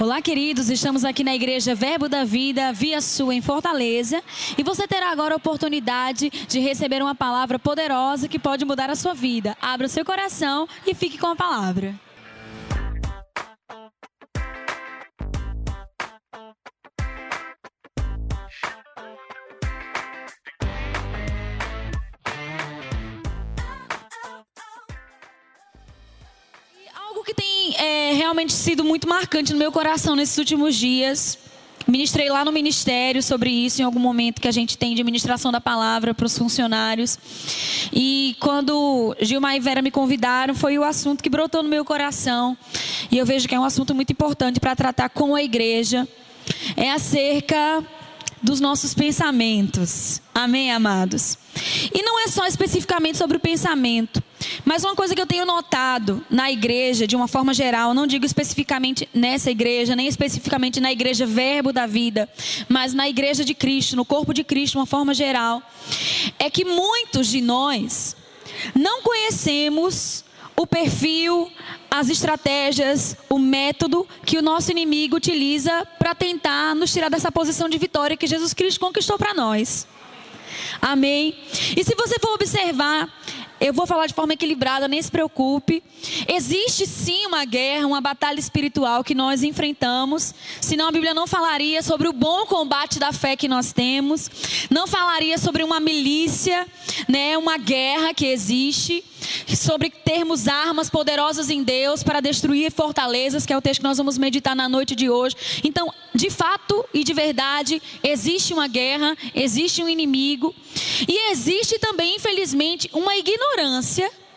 Olá, queridos, estamos aqui na Igreja Verbo da Vida, Via Sul, em Fortaleza, e você terá agora a oportunidade de receber uma palavra poderosa que pode mudar a sua vida. Abra o seu coração e fique com a palavra. Realmente sido muito marcante no meu coração nesses últimos dias. Ministrei lá no ministério sobre isso em algum momento que a gente tem de ministração da palavra para os funcionários. E quando Gilmar e Vera me convidaram, foi o assunto que brotou no meu coração. E eu vejo que é um assunto muito importante para tratar com a igreja. É acerca dos nossos pensamentos. Amém, amados? E não é só especificamente sobre o pensamento, mas uma coisa que eu tenho notado na igreja, de uma forma geral, não digo especificamente nessa igreja, nem especificamente na igreja Verbo da Vida, mas na igreja de Cristo, no corpo de Cristo, de uma forma geral, é que muitos de nós não conhecemos o perfil, as estratégias, o método que o nosso inimigo utiliza para tentar nos tirar dessa posição de vitória que Jesus Cristo conquistou para nós. Amém? E se você for observar, eu vou falar de forma equilibrada, nem se preocupe. Existe sim uma guerra, uma batalha espiritual que nós enfrentamos. Senão a Bíblia não falaria sobre o bom combate da fé que nós temos. Não falaria sobre uma milícia, né, uma guerra que existe. Sobre termos armas poderosas em Deus para destruir fortalezas, que é o texto que nós vamos meditar na noite de hoje. Então, de fato e de verdade, existe uma guerra, existe um inimigo. E existe também, infelizmente, uma ignorância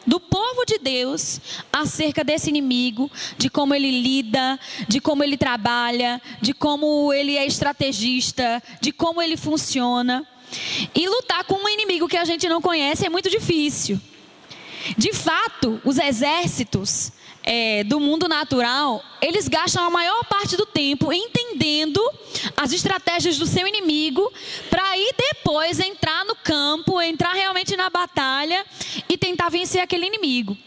do povo de Deus acerca desse inimigo, de como ele lida, de como ele trabalha, de como ele é estrategista, de como ele funciona. E lutar com um inimigo que a gente não conhece é muito difícil. De fato, os exércitos é, do mundo natural, eles gastam a maior parte do tempo entendendo as estratégias do seu inimigo, para aí depois entrar no campo, entrar realmente na batalha e tentar vencer aquele inimigo.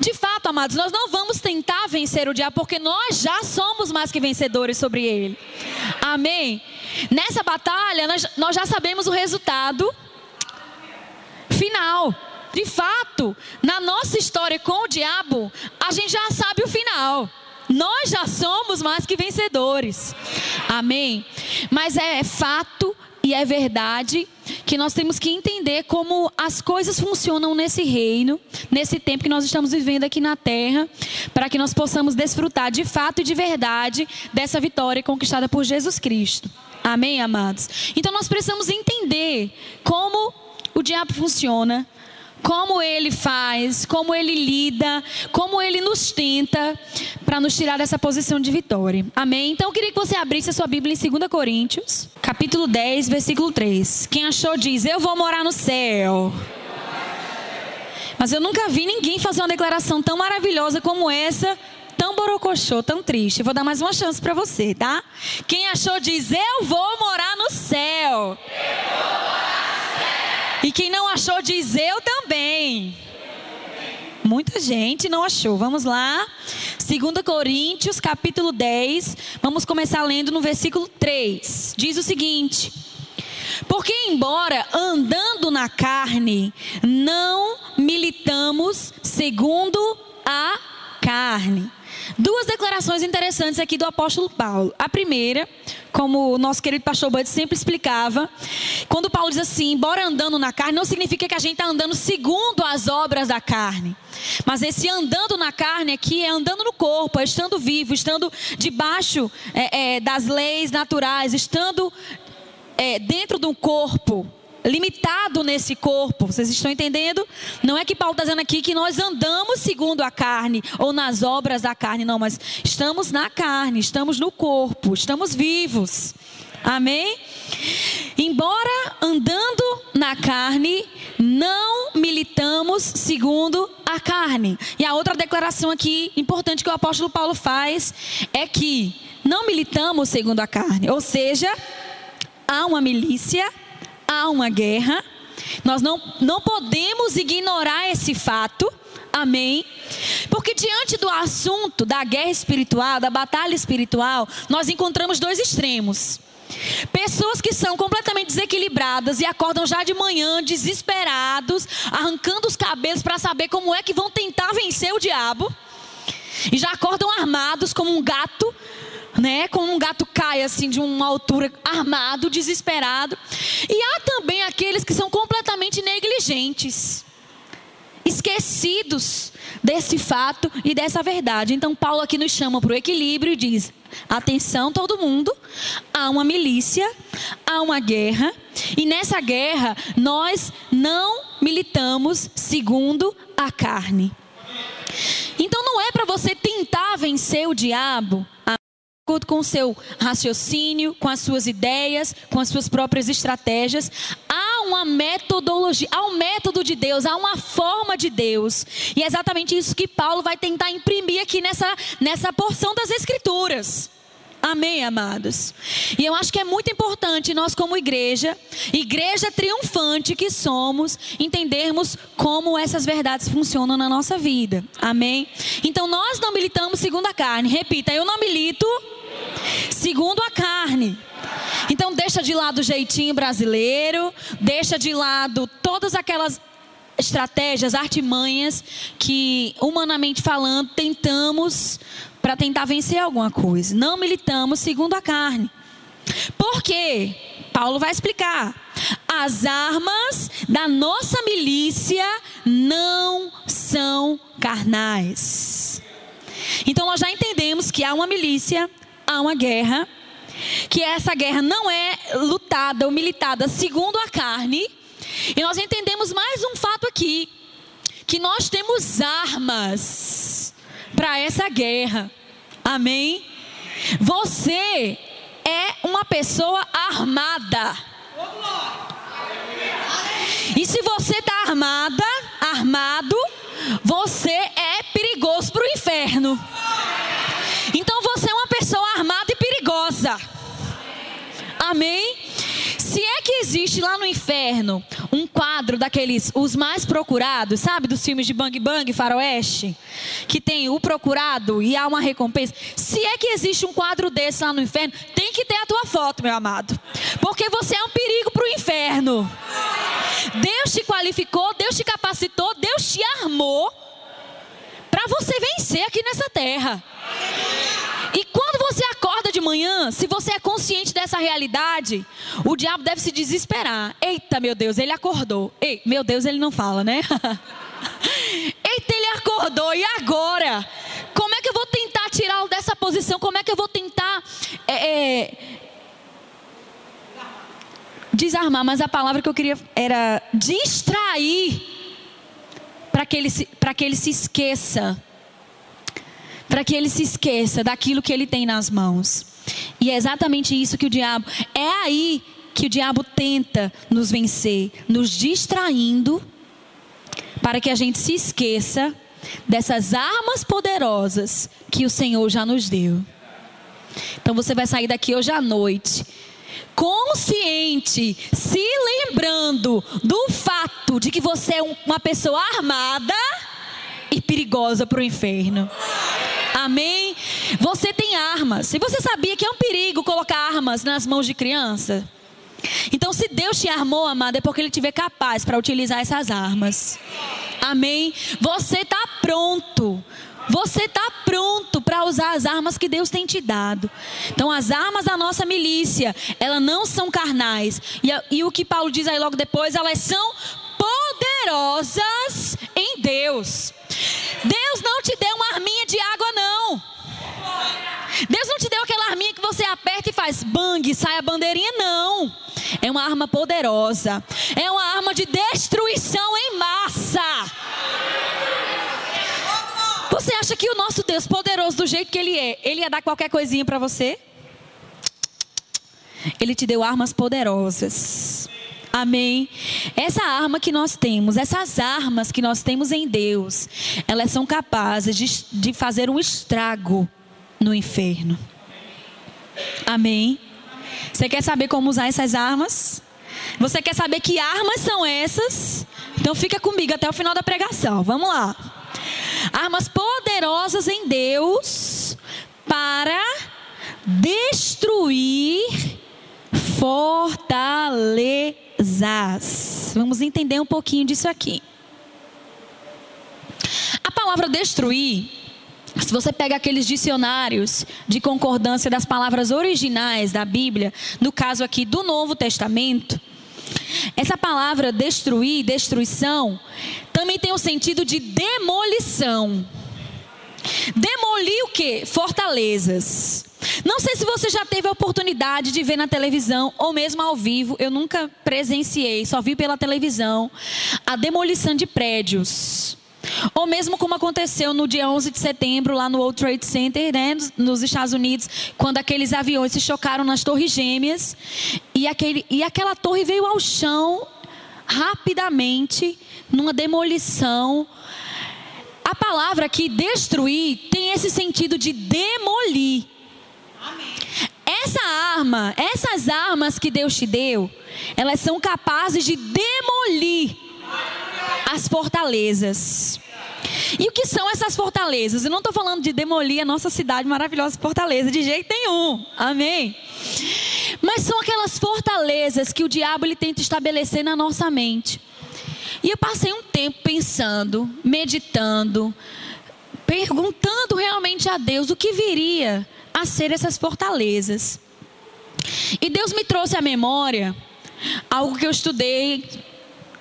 De fato, amados, nós não vamos tentar vencer o diabo, porque nós já somos mais que vencedores sobre ele. Amém? Nessa batalha, nós, nós já sabemos o resultado final. De fato, na nossa história com o diabo, a gente já sabe o final. Nós já somos mais que vencedores. Amém? Mas é, é fato e é verdade que nós temos que entender como as coisas funcionam nesse reino, nesse tempo que nós estamos vivendo aqui na terra, para que nós possamos desfrutar de fato e de verdade dessa vitória conquistada por Jesus Cristo. Amém, amados? Então nós precisamos entender como o diabo funciona, como ele faz, como ele lida, como ele nos tenta para nos tirar dessa posição de vitória. Amém? Então eu queria que você abrisse a sua Bíblia em 2 Coríntios, capítulo 10, versículo 3. Quem achou diz: Eu vou morar no céu. Mas eu nunca vi ninguém fazer uma declaração tão maravilhosa como essa tão borocochô, tão triste. vou dar mais uma chance para você, tá? Quem achou diz: Eu vou morar no céu. Eu vou morar e quem não achou diz eu também. Muita gente não achou. Vamos lá. 2 Coríntios, capítulo 10. Vamos começar lendo no versículo 3. Diz o seguinte: Porque, embora andando na carne, não militamos segundo a carne. Duas declarações interessantes aqui do apóstolo Paulo. A primeira, como o nosso querido pastor Bud sempre explicava, quando Paulo diz assim, embora andando na carne, não significa que a gente está andando segundo as obras da carne. Mas esse andando na carne aqui é andando no corpo, é estando vivo, estando debaixo é, é, das leis naturais, estando é, dentro do corpo limitado nesse corpo. Vocês estão entendendo? Não é que Paulo está dizendo aqui que nós andamos segundo a carne ou nas obras da carne, não, mas estamos na carne, estamos no corpo, estamos vivos. Amém? Embora andando na carne, não militamos segundo a carne. E a outra declaração aqui importante que o apóstolo Paulo faz é que não militamos segundo a carne, ou seja, há uma milícia há uma guerra. Nós não, não podemos ignorar esse fato. Amém? Porque diante do assunto da guerra espiritual, da batalha espiritual, nós encontramos dois extremos. Pessoas que são completamente desequilibradas e acordam já de manhã desesperados, arrancando os cabelos para saber como é que vão tentar vencer o diabo. E já acordam armados como um gato, né? Como um gato cai assim de uma altura armado, desesperado. E há também aqueles que são completamente negligentes, esquecidos desse fato e dessa verdade. Então Paulo aqui nos chama para o equilíbrio e diz: Atenção, todo mundo. Há uma milícia, há uma guerra, e nessa guerra nós não militamos segundo a carne. Então não é para você tentar vencer o diabo acordo com o seu raciocínio, com as suas ideias, com as suas próprias estratégias. Há uma metodologia, há um método de Deus, há uma forma de Deus. E é exatamente isso que Paulo vai tentar imprimir aqui nessa, nessa porção das Escrituras. Amém, amados? E eu acho que é muito importante nós, como igreja, igreja triunfante que somos, entendermos como essas verdades funcionam na nossa vida. Amém? Então nós não militamos segundo a carne. Repita, eu não milito segundo a carne. Então deixa de lado o jeitinho brasileiro, deixa de lado todas aquelas estratégias, artimanhas que, humanamente falando, tentamos para tentar vencer alguma coisa. Não militamos segundo a carne. Por quê? Paulo vai explicar. As armas da nossa milícia não são carnais. Então nós já entendemos que há uma milícia, há uma guerra, que essa guerra não é lutada ou militada segundo a carne. E nós entendemos mais um fato aqui, que nós temos armas para essa guerra. Amém? Você é uma pessoa armada. E se você está armada, armado, você é perigoso para o inferno. Então você é uma pessoa armada e perigosa. Amém? Se é que existe lá no inferno um quadro daqueles, os mais procurados, sabe, dos filmes de Bang Bang, Faroeste, que tem o procurado e há uma recompensa. Se é que existe um quadro desse lá no inferno, tem que ter a tua foto, meu amado, porque você é um perigo para o inferno. Deus te qualificou, Deus te capacitou, Deus te armou para você vencer aqui nessa terra. E quando de manhã, se você é consciente dessa realidade, o diabo deve se desesperar. Eita, meu Deus, ele acordou. Ei, meu Deus, ele não fala, né? Eita, ele acordou. E agora? Como é que eu vou tentar tirá-lo dessa posição? Como é que eu vou tentar é, é, desarmar? Mas a palavra que eu queria era distrair para que ele para que ele se esqueça para que ele se esqueça daquilo que ele tem nas mãos. E é exatamente isso que o diabo. É aí que o diabo tenta nos vencer, nos distraindo, para que a gente se esqueça dessas armas poderosas que o Senhor já nos deu. Então você vai sair daqui hoje à noite, consciente, se lembrando do fato de que você é uma pessoa armada e perigosa para o inferno. Amém? Você tem armas. E você sabia que é um perigo colocar armas nas mãos de criança? Então, se Deus te armou, amado, é porque Ele vê capaz para utilizar essas armas. Amém? Você está pronto. Você está pronto para usar as armas que Deus tem te dado. Então, as armas da nossa milícia, elas não são carnais. E, e o que Paulo diz aí logo depois, elas são poderosas em Deus. Deus não te deu uma arminha de água, não. Deus não te deu aquela arminha que você aperta e faz bang, sai a bandeirinha, não. É uma arma poderosa. É uma arma de destruição em massa. Você acha que o nosso Deus, poderoso do jeito que Ele é, Ele ia dar qualquer coisinha para você? Ele te deu armas poderosas. Amém. Essa arma que nós temos, essas armas que nós temos em Deus, elas são capazes de, de fazer um estrago no inferno. Amém. Você quer saber como usar essas armas? Você quer saber que armas são essas? Então fica comigo até o final da pregação. Vamos lá. armas poderosas em Deus para destruir fortalezas. Vamos entender um pouquinho disso aqui. A palavra destruir, se você pega aqueles dicionários de concordância das palavras originais da Bíblia, no caso aqui do Novo Testamento, essa palavra destruir, destruição, também tem o sentido de demolição. Demolir o que? Fortalezas. Não sei se você já teve a oportunidade de ver na televisão ou mesmo ao vivo, eu nunca presenciei, só vi pela televisão, a demolição de prédios. Ou mesmo como aconteceu no dia 11 de setembro, lá no World Trade Center, né, nos Estados Unidos, quando aqueles aviões se chocaram nas torres gêmeas e, aquele, e aquela torre veio ao chão rapidamente, numa demolição. A palavra aqui, destruir, tem esse sentido de demolir. Essa arma, essas armas que Deus te deu, elas são capazes de demolir as fortalezas. E o que são essas fortalezas? Eu não estou falando de demolir a nossa cidade maravilhosa Fortaleza, de jeito nenhum. Amém? Mas são aquelas fortalezas que o diabo ele tenta estabelecer na nossa mente. E eu passei um tempo pensando, meditando, perguntando realmente a Deus o que viria a ser essas fortalezas. E Deus me trouxe à memória algo que eu estudei,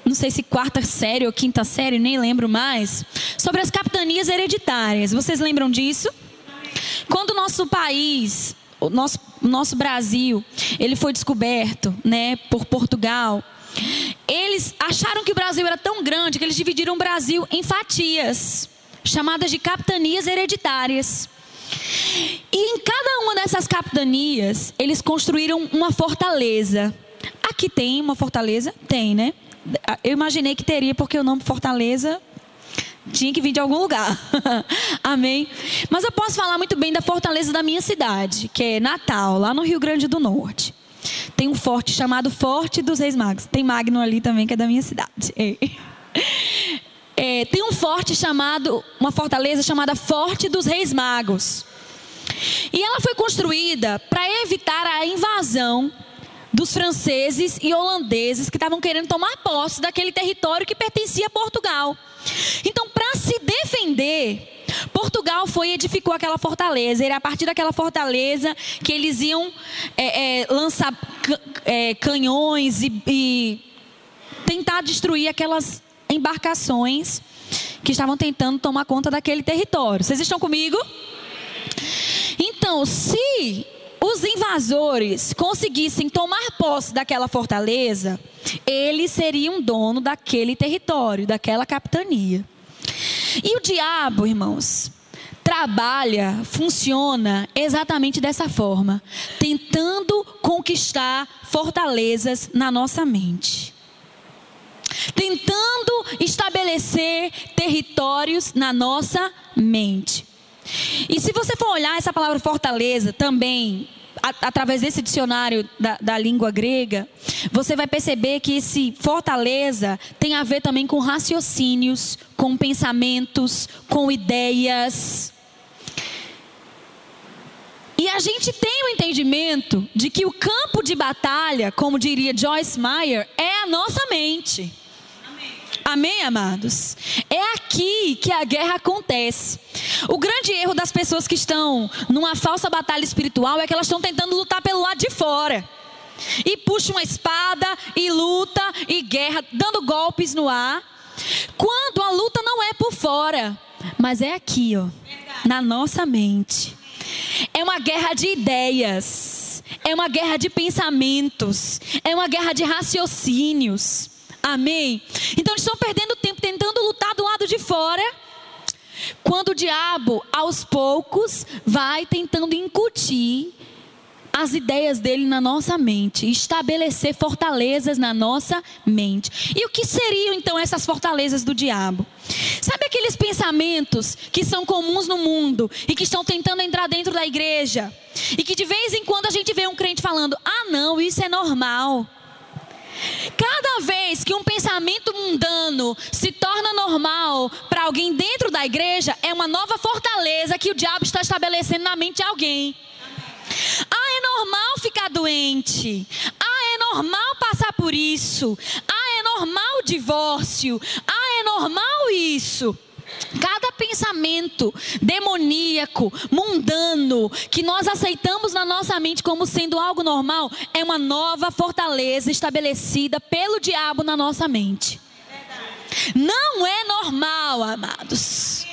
não sei se quarta série ou quinta série, nem lembro mais, sobre as capitanias hereditárias. Vocês lembram disso? Quando o nosso país, o nosso, nosso Brasil, ele foi descoberto, né, por Portugal, eles acharam que o Brasil era tão grande que eles dividiram o Brasil em fatias, chamadas de capitanias hereditárias. E em cada uma dessas capitanias, eles construíram uma fortaleza. Aqui tem uma fortaleza? Tem, né? Eu imaginei que teria, porque o nome Fortaleza tinha que vir de algum lugar. Amém? Mas eu posso falar muito bem da fortaleza da minha cidade, que é Natal, lá no Rio Grande do Norte. Tem um forte chamado Forte dos Reis Magos. Tem Magno ali também, que é da minha cidade. É. Tem um forte chamado, uma fortaleza chamada Forte dos Reis Magos. E ela foi construída para evitar a invasão dos franceses e holandeses que estavam querendo tomar posse daquele território que pertencia a Portugal. Então, para se defender, Portugal foi e edificou aquela fortaleza. Era a partir daquela fortaleza que eles iam é, é, lançar é, canhões e, e tentar destruir aquelas embarcações que estavam tentando tomar conta daquele território. Vocês estão comigo? Então, se os invasores conseguissem tomar posse daquela fortaleza, eles seriam dono daquele território, daquela capitania. E o diabo, irmãos, trabalha, funciona exatamente dessa forma, tentando conquistar fortalezas na nossa mente. Tentando estabelecer territórios na nossa mente. E se você for olhar essa palavra fortaleza também, a, através desse dicionário da, da língua grega, você vai perceber que esse fortaleza tem a ver também com raciocínios, com pensamentos, com ideias. E a gente tem o entendimento de que o campo de batalha, como diria Joyce Meyer, é a nossa mente. Amém, amados? É aqui que a guerra acontece. O grande erro das pessoas que estão numa falsa batalha espiritual é que elas estão tentando lutar pelo lado de fora. E puxa uma espada e luta e guerra, dando golpes no ar. Quando a luta não é por fora, mas é aqui, ó, na nossa mente. É uma guerra de ideias, é uma guerra de pensamentos, é uma guerra de raciocínios. Amém? Então eles estão perdendo tempo tentando lutar do lado de fora. Quando o diabo, aos poucos, vai tentando incutir as ideias dele na nossa mente, estabelecer fortalezas na nossa mente. E o que seriam então essas fortalezas do diabo? Sabe aqueles pensamentos que são comuns no mundo e que estão tentando entrar dentro da igreja? E que de vez em quando a gente vê um crente falando: ah, não, isso é normal. Cada vez que um pensamento mundano se torna normal para alguém dentro da igreja, é uma nova fortaleza que o diabo está estabelecendo na mente de alguém. Ah, é normal ficar doente. Ah, é normal passar por isso. Ah, é normal o divórcio. Ah, é normal isso. Cada pensamento demoníaco, mundano, que nós aceitamos na nossa mente como sendo algo normal, é uma nova fortaleza estabelecida pelo diabo na nossa mente. Não é normal, amados.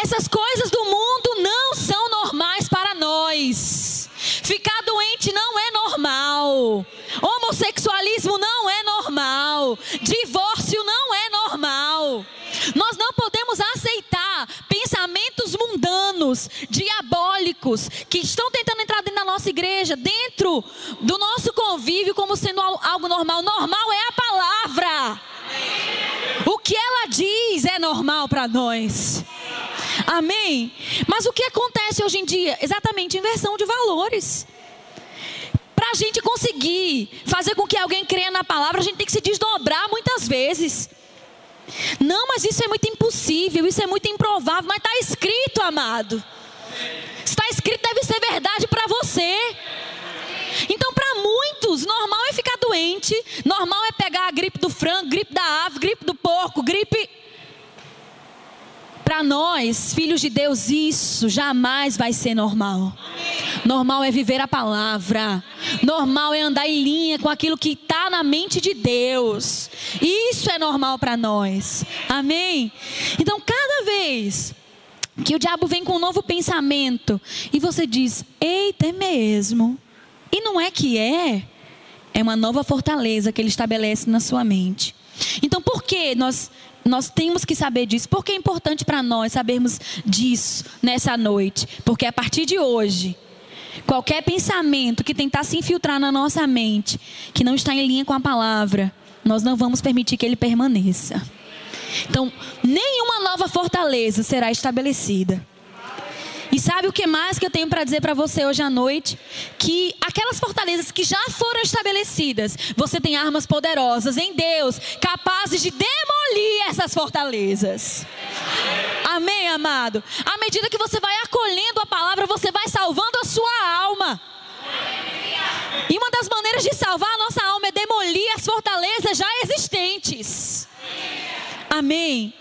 Essas coisas do mundo não são normais para nós. Ficar doente não é normal. Homossexualismo não é normal. Divórcio não é normal. Nós não podemos aceitar pensamentos mundanos, diabólicos, que estão tentando entrar dentro da nossa igreja, dentro do nosso convívio, como sendo algo normal. Normal é a palavra. O que ela diz é normal para nós. Amém? Mas o que acontece hoje em dia? Exatamente inversão de valores. Para a gente conseguir fazer com que alguém creia na palavra, a gente tem que se desdobrar muitas vezes. Não, mas isso é muito impossível, isso é muito improvável, mas está escrito, amado. Está escrito, deve ser verdade para você. Então, para muitos, normal é ficar doente, normal é pegar a gripe do frango, gripe da ave, gripe do porco, gripe. Para nós, filhos de Deus, isso jamais vai ser normal. Normal é viver a palavra. Normal é andar em linha com aquilo que está na mente de Deus. Isso é normal para nós. Amém? Então, cada vez que o diabo vem com um novo pensamento e você diz: Eita, é mesmo. E não é que é. É uma nova fortaleza que ele estabelece na sua mente. Então, por que nós nós temos que saber disso. Por que é importante para nós sabermos disso nessa noite? Porque a partir de hoje, qualquer pensamento que tentar se infiltrar na nossa mente, que não está em linha com a palavra, nós não vamos permitir que ele permaneça. Então, nenhuma nova fortaleza será estabelecida. E sabe o que mais que eu tenho para dizer para você hoje à noite? Que aquelas fortalezas que já foram estabelecidas, você tem armas poderosas em Deus, capazes de demolir essas fortalezas. Amém, amado? À medida que você vai acolhendo a palavra, você vai salvando a sua alma. E uma das maneiras de salvar a nossa alma é demolir as fortalezas já existentes. Amém.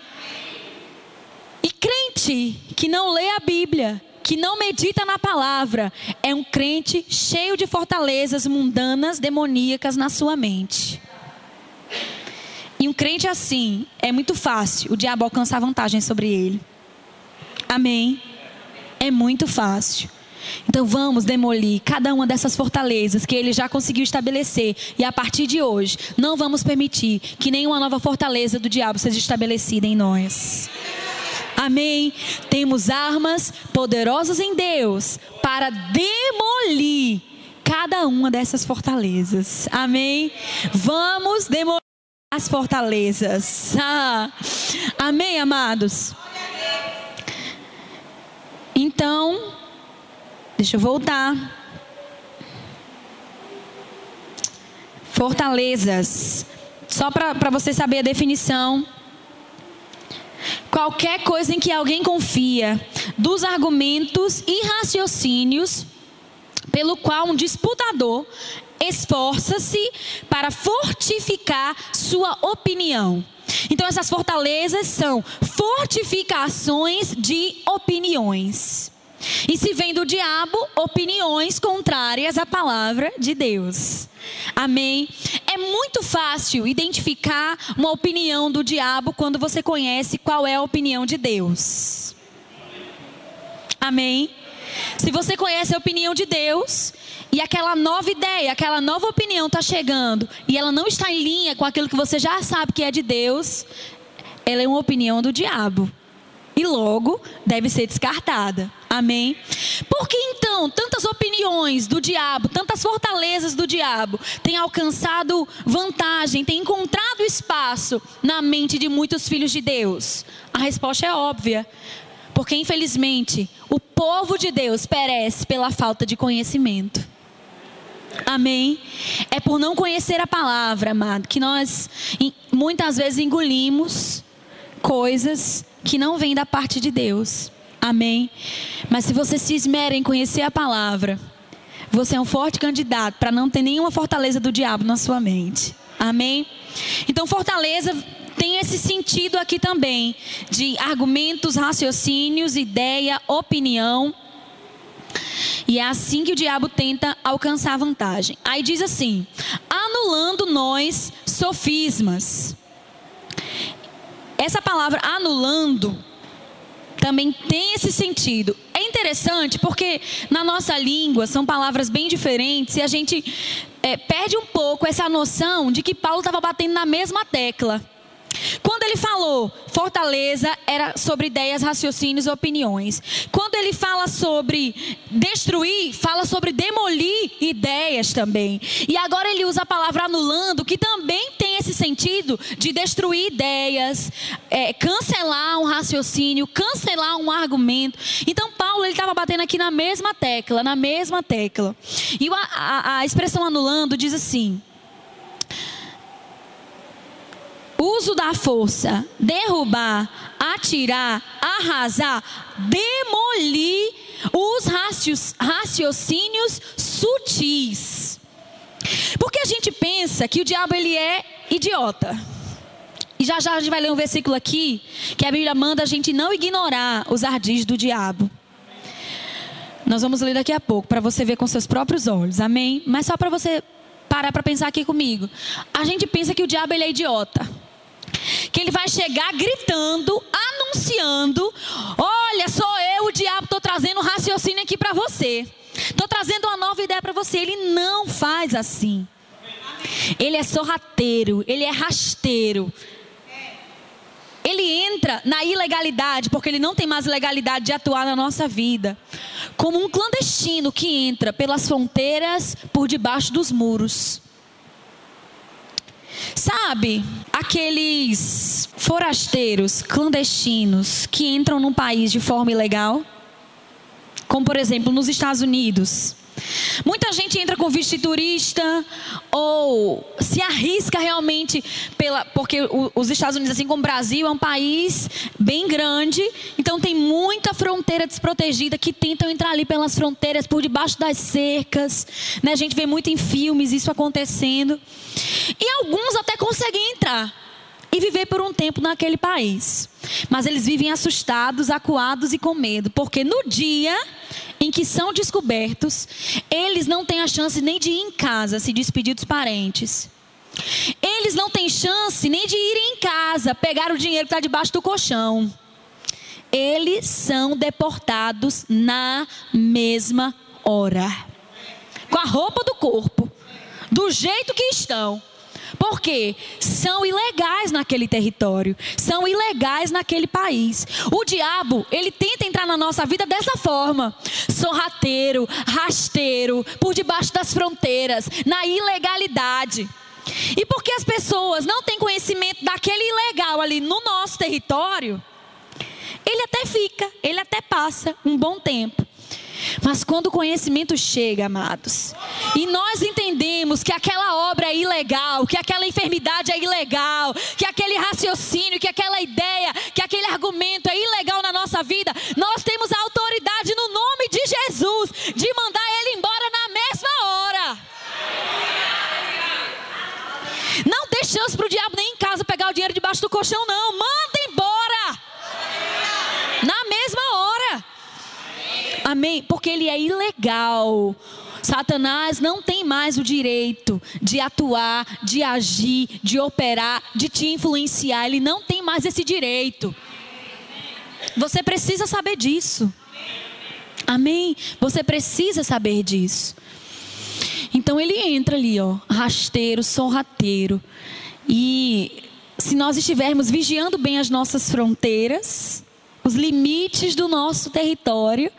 E crente que não lê a Bíblia, que não medita na palavra, é um crente cheio de fortalezas mundanas, demoníacas na sua mente. E um crente assim, é muito fácil o diabo alcançar vantagem sobre ele. Amém? É muito fácil. Então vamos demolir cada uma dessas fortalezas que ele já conseguiu estabelecer. E a partir de hoje, não vamos permitir que nenhuma nova fortaleza do diabo seja estabelecida em nós. Amém? Temos armas poderosas em Deus para demolir cada uma dessas fortalezas. Amém? Vamos demolir as fortalezas. Ah, amém, amados? Então, deixa eu voltar. Fortalezas. Só para você saber a definição. Qualquer coisa em que alguém confia, dos argumentos e raciocínios pelo qual um disputador esforça-se para fortificar sua opinião. Então, essas fortalezas são fortificações de opiniões. E se vem do diabo, opiniões contrárias à palavra de Deus. Amém? É muito fácil identificar uma opinião do diabo quando você conhece qual é a opinião de Deus. Amém? Se você conhece a opinião de Deus e aquela nova ideia, aquela nova opinião está chegando e ela não está em linha com aquilo que você já sabe que é de Deus, ela é uma opinião do diabo e logo deve ser descartada. Amém? Por que então tantas opiniões do diabo, tantas fortalezas do diabo têm alcançado vantagem, têm encontrado espaço na mente de muitos filhos de Deus? A resposta é óbvia. Porque infelizmente o povo de Deus perece pela falta de conhecimento. Amém? É por não conhecer a palavra, amado, que nós muitas vezes engolimos coisas que não vêm da parte de Deus. Amém? Mas se você se esmera em conhecer a palavra, você é um forte candidato para não ter nenhuma fortaleza do diabo na sua mente. Amém? Então, fortaleza tem esse sentido aqui também de argumentos, raciocínios, ideia, opinião. E é assim que o diabo tenta alcançar vantagem. Aí diz assim: anulando nós sofismas. Essa palavra anulando também tem esse sentido. É interessante porque na nossa língua são palavras bem diferentes e a gente é, perde um pouco essa noção de que Paulo estava batendo na mesma tecla. Quando ele falou fortaleza, era sobre ideias, raciocínios, opiniões. Quando ele fala sobre destruir, fala sobre demolir ideias também. E agora ele usa a palavra anulando, que também tem esse sentido de destruir ideias, é, cancelar um raciocínio, cancelar um argumento. Então Paulo estava batendo aqui na mesma tecla, na mesma tecla. E a, a, a expressão anulando diz assim uso da força, derrubar, atirar, arrasar, demolir os raciocínios sutis. Porque a gente pensa que o diabo ele é idiota. E já já a gente vai ler um versículo aqui que a Bíblia manda a gente não ignorar os ardis do diabo. Nós vamos ler daqui a pouco para você ver com seus próprios olhos. Amém? Mas só para você parar para pensar aqui comigo. A gente pensa que o diabo ele é idiota que ele vai chegar gritando, anunciando: Olha, sou eu, o diabo, estou trazendo um raciocínio aqui para você. Estou trazendo uma nova ideia para você. Ele não faz assim. Ele é sorrateiro, ele é rasteiro. Ele entra na ilegalidade, porque ele não tem mais legalidade de atuar na nossa vida. Como um clandestino que entra pelas fronteiras por debaixo dos muros. Sabe, aqueles forasteiros clandestinos que entram num país de forma ilegal? Como, por exemplo, nos Estados Unidos. Muita gente entra com visto de turista ou se arrisca realmente pela, porque os Estados Unidos, assim como o Brasil, é um país bem grande, então tem muita fronteira desprotegida que tentam entrar ali pelas fronteiras por debaixo das cercas. Né? A gente vê muito em filmes isso acontecendo. E alguns até conseguem entrar e viver por um tempo naquele país. Mas eles vivem assustados, acuados e com medo, porque no dia em que são descobertos, eles não têm a chance nem de ir em casa se despedir dos parentes. Eles não têm chance nem de ir em casa pegar o dinheiro que está debaixo do colchão. Eles são deportados na mesma hora, com a roupa do corpo, do jeito que estão. Porque são ilegais naquele território, são ilegais naquele país. O diabo, ele tenta entrar na nossa vida dessa forma: sorrateiro, rasteiro, por debaixo das fronteiras, na ilegalidade. E porque as pessoas não têm conhecimento daquele ilegal ali no nosso território, ele até fica, ele até passa um bom tempo. Mas quando o conhecimento chega, amados, e nós entendemos que aquela obra é ilegal, que aquela enfermidade é ilegal, que aquele raciocínio, que aquela ideia, que aquele argumento é ilegal na nossa vida, nós temos a autoridade no nome de Jesus de mandar ele embora na mesma hora. Não chance para o diabo nem em casa pegar o dinheiro debaixo do colchão, não. Manda embora. Na mesma hora. Amém? Porque ele é ilegal. Satanás não tem mais o direito de atuar, de agir, de operar, de te influenciar. Ele não tem mais esse direito. Você precisa saber disso. Amém? Você precisa saber disso. Então ele entra ali, ó, rasteiro, sorrateiro. E se nós estivermos vigiando bem as nossas fronteiras, os limites do nosso território.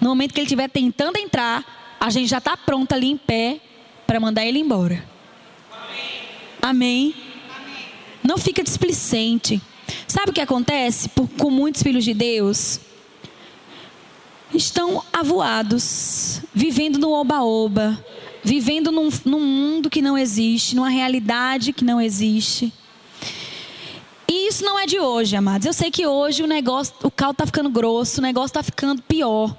No momento que ele estiver tentando entrar, a gente já está pronto ali em pé para mandar ele embora. Amém. Amém. Não fica displicente. Sabe o que acontece por, com muitos filhos de Deus? Estão avoados, vivendo no oba-oba, vivendo num, num mundo que não existe, numa realidade que não existe. E isso não é de hoje, amados. Eu sei que hoje o negócio, o caldo está ficando grosso, o negócio está ficando pior.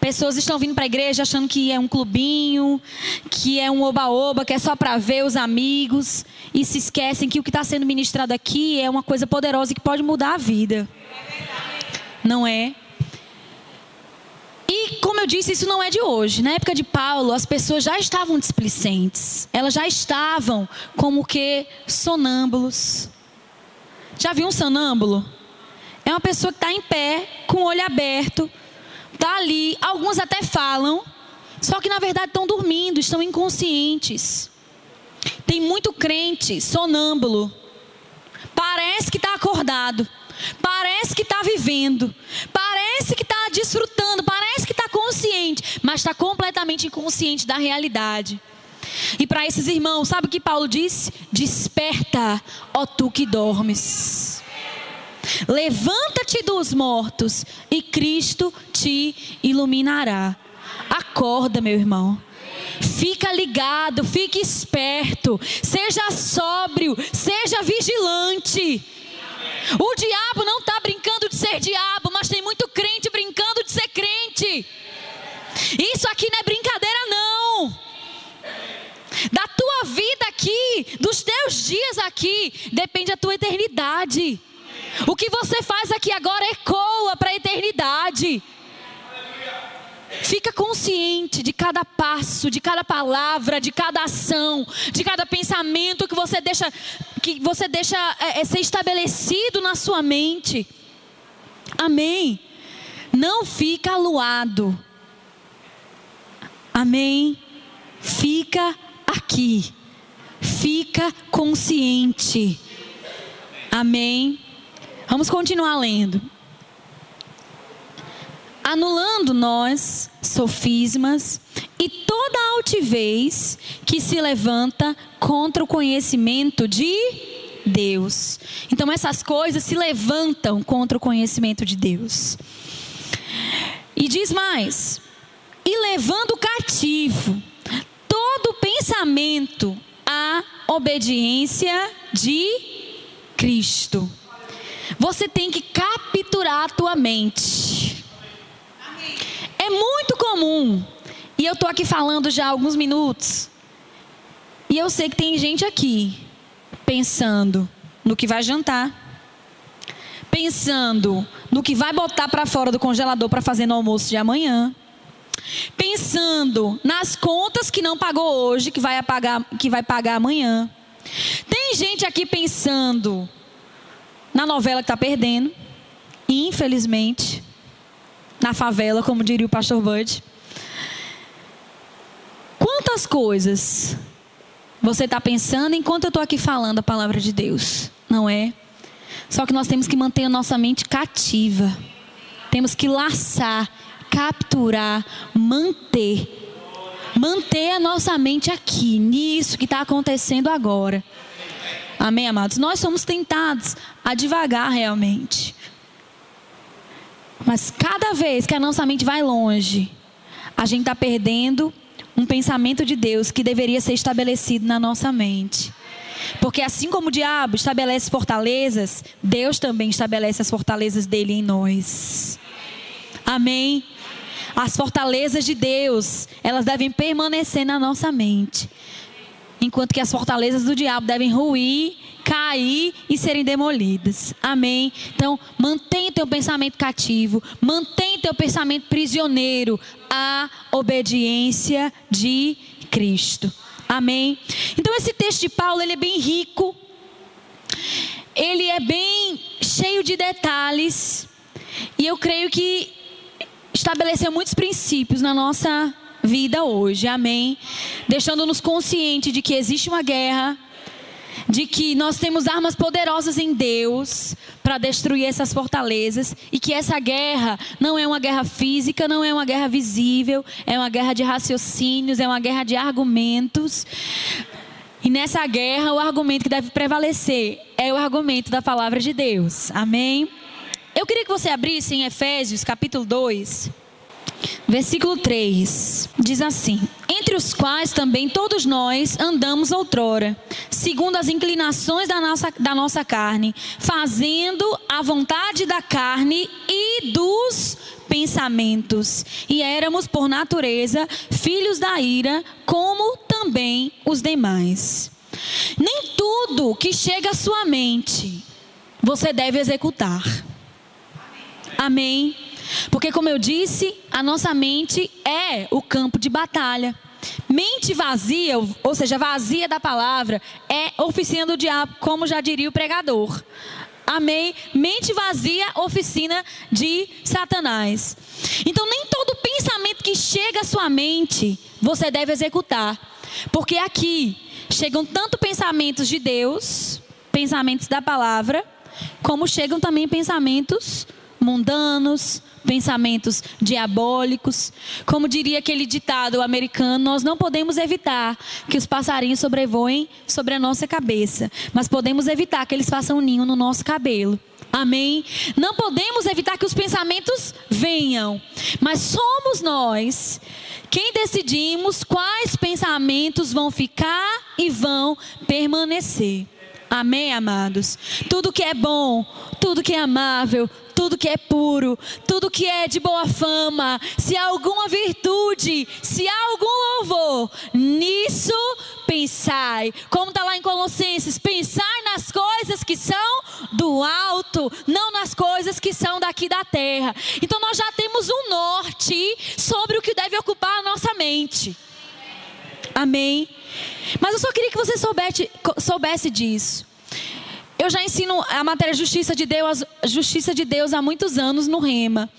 Pessoas estão vindo para a igreja achando que é um clubinho, que é um oba-oba, que é só para ver os amigos. E se esquecem que o que está sendo ministrado aqui é uma coisa poderosa que pode mudar a vida. Não é? E, como eu disse, isso não é de hoje. Na época de Paulo, as pessoas já estavam displicentes. Elas já estavam como que sonâmbulos. Já viu um sonâmbulo? É uma pessoa que está em pé, com o olho aberto, Está ali, alguns até falam, só que na verdade estão dormindo, estão inconscientes. Tem muito crente sonâmbulo. Parece que está acordado, parece que está vivendo, parece que está desfrutando, parece que está consciente, mas está completamente inconsciente da realidade. E para esses irmãos, sabe o que Paulo disse? Desperta, ó tu que dormes. Levanta-te dos mortos e Cristo te iluminará. Acorda, meu irmão. Fica ligado, fique esperto, seja sóbrio, seja vigilante. O diabo não está brincando de ser diabo, mas tem muito crente brincando de ser crente. Isso aqui não é brincadeira, não. Da tua vida aqui, dos teus dias aqui, depende a tua eternidade. O que você faz aqui agora ecoa para a eternidade. Fica consciente de cada passo, de cada palavra, de cada ação, de cada pensamento que você deixa, que você deixa é, é ser estabelecido na sua mente. Amém. Não fica aluado. Amém. Fica aqui. Fica consciente. Amém. Vamos continuar lendo. Anulando nós sofismas e toda altivez que se levanta contra o conhecimento de Deus. Então essas coisas se levantam contra o conhecimento de Deus. E diz mais: e levando cativo pensamento à obediência de Cristo. Você tem que capturar a tua mente. É muito comum. E eu tô aqui falando já há alguns minutos. E eu sei que tem gente aqui pensando no que vai jantar, pensando no que vai botar para fora do congelador para fazer no almoço de amanhã, pensando nas contas que não pagou hoje, que vai pagar, que vai pagar amanhã. Tem gente aqui pensando na novela que está perdendo, infelizmente, na favela, como diria o pastor Bud. Quantas coisas você está pensando enquanto eu estou aqui falando a palavra de Deus, não é? Só que nós temos que manter a nossa mente cativa, temos que laçar, capturar, manter. Manter a nossa mente aqui, nisso que está acontecendo agora. Amém, amados? Nós somos tentados a devagar realmente. Mas cada vez que a nossa mente vai longe, a gente está perdendo um pensamento de Deus que deveria ser estabelecido na nossa mente. Porque assim como o diabo estabelece fortalezas, Deus também estabelece as fortalezas dele em nós. Amém? As fortalezas de Deus, elas devem permanecer na nossa mente enquanto que as fortalezas do diabo devem ruir, cair e serem demolidas. Amém? Então, mantenha teu pensamento cativo, mantenha teu pensamento prisioneiro à obediência de Cristo. Amém? Então, esse texto de Paulo, ele é bem rico, ele é bem cheio de detalhes, e eu creio que estabeleceu muitos princípios na nossa vida hoje, amém? Deixando-nos conscientes de que existe uma guerra, de que nós temos armas poderosas em Deus para destruir essas fortalezas e que essa guerra não é uma guerra física, não é uma guerra visível, é uma guerra de raciocínios, é uma guerra de argumentos. E nessa guerra, o argumento que deve prevalecer é o argumento da palavra de Deus. Amém? Eu queria que você abrisse em Efésios capítulo 2. Versículo 3 diz assim: Entre os quais também todos nós andamos outrora, segundo as inclinações da nossa, da nossa carne, fazendo a vontade da carne e dos pensamentos. E éramos, por natureza, filhos da ira, como também os demais. Nem tudo que chega à sua mente você deve executar. Amém. Porque, como eu disse, a nossa mente é o campo de batalha. Mente vazia, ou seja, vazia da palavra, é oficina do diabo, como já diria o pregador. Amém? Mente vazia, oficina de Satanás. Então, nem todo pensamento que chega à sua mente você deve executar. Porque aqui chegam tanto pensamentos de Deus, pensamentos da palavra, como chegam também pensamentos mundanos, pensamentos diabólicos. Como diria aquele ditado americano, nós não podemos evitar que os passarinhos sobrevoem sobre a nossa cabeça, mas podemos evitar que eles façam um ninho no nosso cabelo. Amém? Não podemos evitar que os pensamentos venham, mas somos nós quem decidimos quais pensamentos vão ficar e vão permanecer. Amém, amados? Tudo que é bom, tudo que é amável, tudo que é puro, tudo que é de boa fama, se há alguma virtude, se há algum louvor, nisso pensai. Como está lá em Colossenses, pensai nas coisas que são do alto, não nas coisas que são daqui da terra. Então nós já temos um norte sobre o que deve ocupar a nossa mente. Amém. Mas eu só queria que você soubesse, soubesse disso. Eu já ensino a matéria Justiça de Deus, Justiça de Deus há muitos anos no Rema.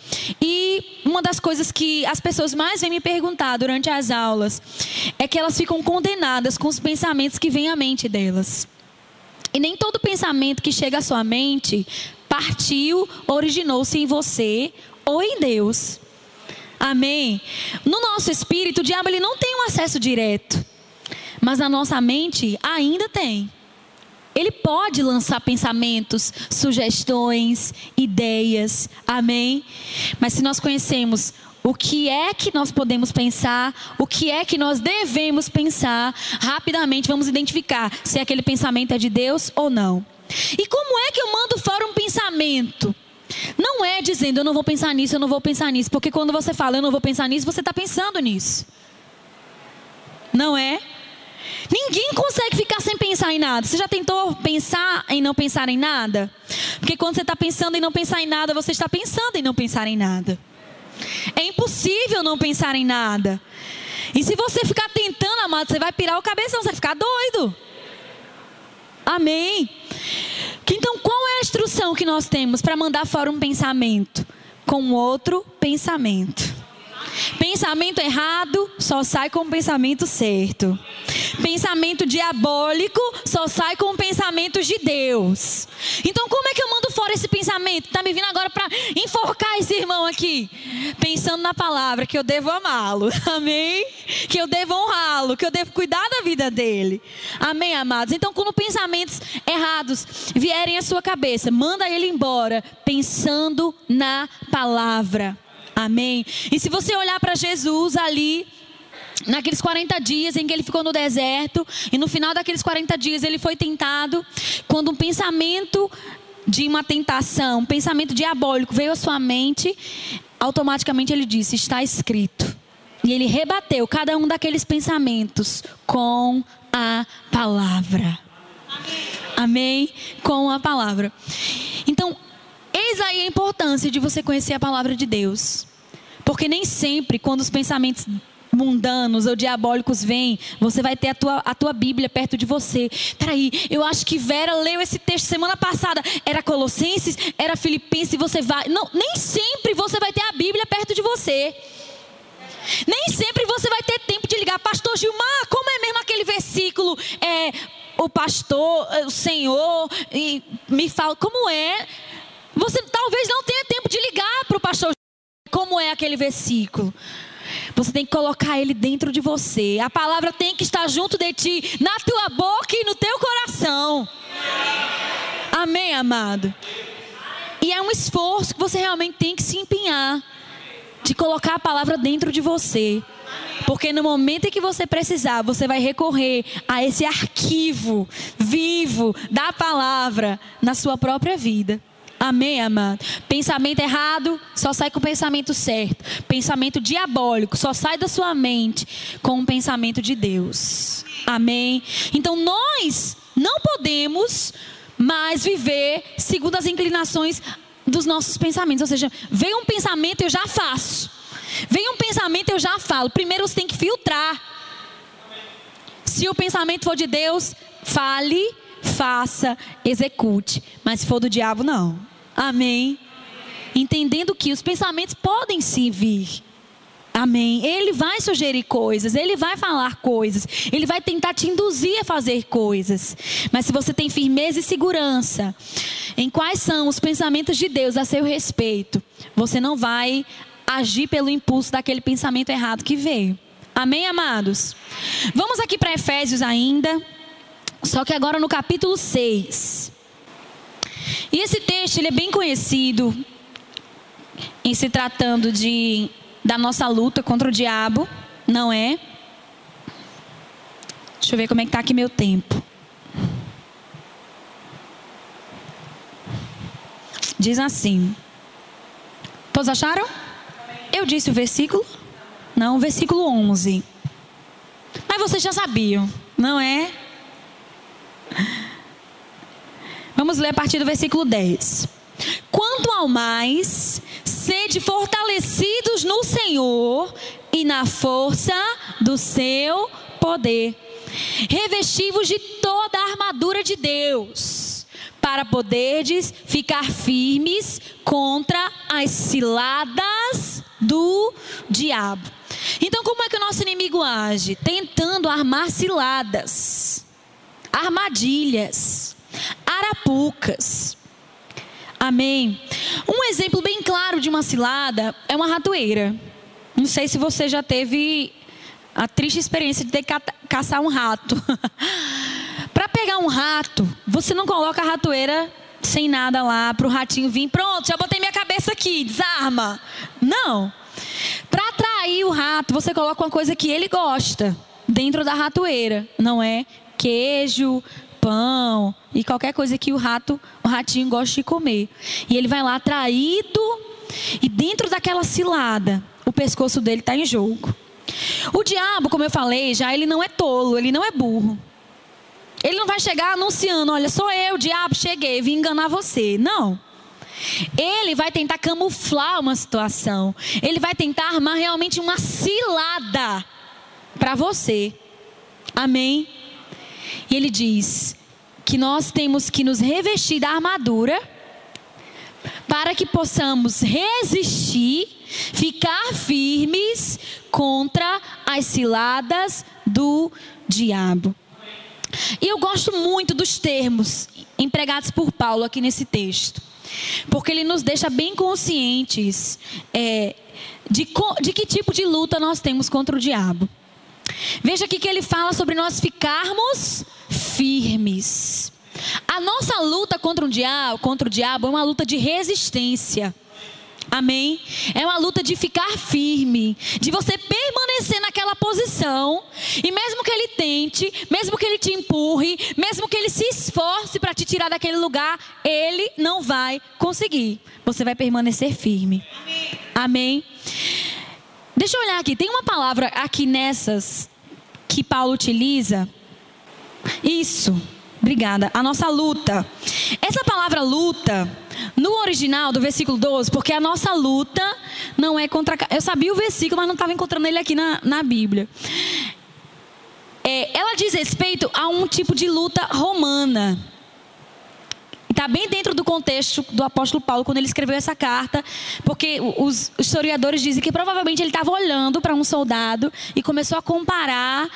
E uma das coisas que as pessoas mais vêm me perguntar durante as aulas é que elas ficam condenadas com os pensamentos que vêm à mente delas. E nem todo pensamento que chega à sua mente partiu, originou-se em você ou em Deus. Amém? No nosso espírito, o diabo ele não tem um acesso direto. Mas na nossa mente ainda tem. Ele pode lançar pensamentos, sugestões, ideias, amém? Mas se nós conhecemos o que é que nós podemos pensar, o que é que nós devemos pensar, rapidamente vamos identificar se aquele pensamento é de Deus ou não. E como é que eu mando fora um pensamento? Não é dizendo eu não vou pensar nisso, eu não vou pensar nisso, porque quando você fala eu não vou pensar nisso, você está pensando nisso. Não é? Ninguém consegue ficar sem pensar em nada. Você já tentou pensar em não pensar em nada? Porque quando você está pensando em não pensar em nada, você está pensando em não pensar em nada. É impossível não pensar em nada. E se você ficar tentando, amado, você vai pirar o cabeção, você vai ficar doido. Amém. Então, qual é a instrução que nós temos para mandar fora um pensamento? Com outro pensamento. Pensamento errado só sai com o pensamento certo. Pensamento diabólico só sai com pensamentos de Deus. Então, como é que eu mando fora esse pensamento? Tá me vindo agora para enforcar esse irmão aqui, pensando na palavra que eu devo amá-lo. Amém? Que eu devo honrá-lo, que eu devo cuidar da vida dele. Amém, amados. Então, quando pensamentos errados vierem à sua cabeça, manda ele embora, pensando na palavra. Amém. E se você olhar para Jesus ali, naqueles 40 dias em que ele ficou no deserto, e no final daqueles 40 dias ele foi tentado, quando um pensamento de uma tentação, um pensamento diabólico veio à sua mente, automaticamente ele disse: Está escrito. E ele rebateu cada um daqueles pensamentos com a palavra. Amém? Com a palavra. Então, Eis aí a importância de você conhecer a palavra de Deus. Porque nem sempre, quando os pensamentos mundanos ou diabólicos vêm, você vai ter a tua, a tua Bíblia perto de você. Peraí, eu acho que Vera leu esse texto semana passada. Era Colossenses, era Filipenses, você vai. Não, nem sempre você vai ter a Bíblia perto de você. Nem sempre você vai ter tempo de ligar, Pastor Gilmar, como é mesmo aquele versículo? É, o pastor, o Senhor, me fala, como é? Você talvez não tenha tempo de ligar para o pastor como é aquele versículo. Você tem que colocar ele dentro de você. A palavra tem que estar junto de ti, na tua boca e no teu coração. Amém, amado? E é um esforço que você realmente tem que se empenhar. de colocar a palavra dentro de você. Porque no momento em que você precisar, você vai recorrer a esse arquivo vivo da palavra na sua própria vida. Amém, amado? Pensamento errado só sai com o pensamento certo. Pensamento diabólico só sai da sua mente com o pensamento de Deus. Amém? Então nós não podemos mais viver segundo as inclinações dos nossos pensamentos. Ou seja, vem um pensamento, eu já faço. Vem um pensamento, eu já falo. Primeiro você tem que filtrar. Se o pensamento for de Deus, fale, faça, execute. Mas se for do diabo, não. Amém. Entendendo que os pensamentos podem sim vir. Amém. Ele vai sugerir coisas, ele vai falar coisas, ele vai tentar te induzir a fazer coisas. Mas se você tem firmeza e segurança em quais são os pensamentos de Deus a seu respeito, você não vai agir pelo impulso daquele pensamento errado que veio. Amém, amados? Vamos aqui para Efésios ainda, só que agora no capítulo 6. E esse texto ele é bem conhecido em se tratando de da nossa luta contra o diabo, não é? Deixa eu ver como é que está aqui meu tempo. Diz assim. Todos acharam? Eu disse o versículo? Não, o versículo 11. Mas vocês já sabiam, não é? Vamos ler a partir do versículo 10. Quanto ao mais, sede fortalecidos no Senhor e na força do seu poder. Revestivos de toda a armadura de Deus, para poderdes ficar firmes contra as ciladas do diabo. Então, como é que o nosso inimigo age? Tentando armar ciladas, armadilhas, arapucas. Amém. Um exemplo bem claro de uma cilada é uma ratoeira. Não sei se você já teve a triste experiência de ter que caçar um rato. para pegar um rato, você não coloca a ratoeira sem nada lá para o ratinho vir. Pronto, já botei minha cabeça aqui, desarma. Não. Para atrair o rato, você coloca uma coisa que ele gosta dentro da ratoeira, não é? Queijo, pão e qualquer coisa que o rato, o ratinho gosta de comer. E ele vai lá atraído e dentro daquela cilada, o pescoço dele está em jogo. O diabo, como eu falei, já ele não é tolo, ele não é burro. Ele não vai chegar anunciando, olha, sou eu, diabo, cheguei, vim enganar você. Não. Ele vai tentar camuflar uma situação. Ele vai tentar armar realmente uma cilada para você. Amém? E ele diz que nós temos que nos revestir da armadura para que possamos resistir, ficar firmes contra as ciladas do diabo. E eu gosto muito dos termos empregados por Paulo aqui nesse texto, porque ele nos deixa bem conscientes é, de, de que tipo de luta nós temos contra o diabo. Veja aqui que ele fala sobre nós ficarmos firmes. A nossa luta contra o diabo, contra o diabo é uma luta de resistência. Amém? É uma luta de ficar firme, de você permanecer naquela posição, e mesmo que ele tente, mesmo que ele te empurre, mesmo que ele se esforce para te tirar daquele lugar, ele não vai conseguir. Você vai permanecer firme. Amém? Amém? Deixa eu olhar aqui, tem uma palavra aqui nessas que Paulo utiliza. Isso, obrigada. A nossa luta. Essa palavra luta, no original do versículo 12, porque a nossa luta não é contra. Eu sabia o versículo, mas não estava encontrando ele aqui na, na Bíblia. É, ela diz respeito a um tipo de luta romana está bem dentro do contexto do apóstolo Paulo quando ele escreveu essa carta, porque os historiadores dizem que provavelmente ele estava olhando para um soldado e começou a comparar